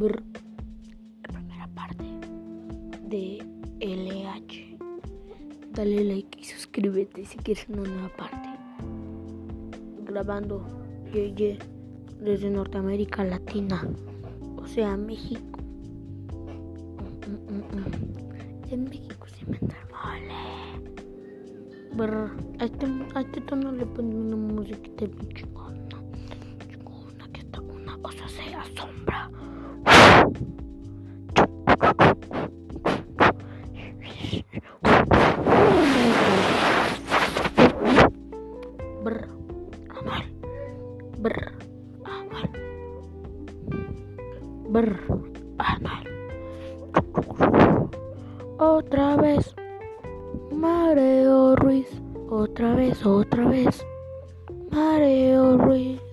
Brr. La primera parte de LH. Dale like y suscríbete si quieres una nueva parte. Grabando ye, ye, desde Norteamérica Latina, o sea, México. Mm, mm, mm. En México se inventa el. A este, a este tono le ponen una musiquita bien chingona. Chingona que está una cosa se asombra. Brr, Anuel. Brr, Anuel. Brr. Otra vez. Mareo Ruiz. Otra vez, otra vez. Mareo Ruiz.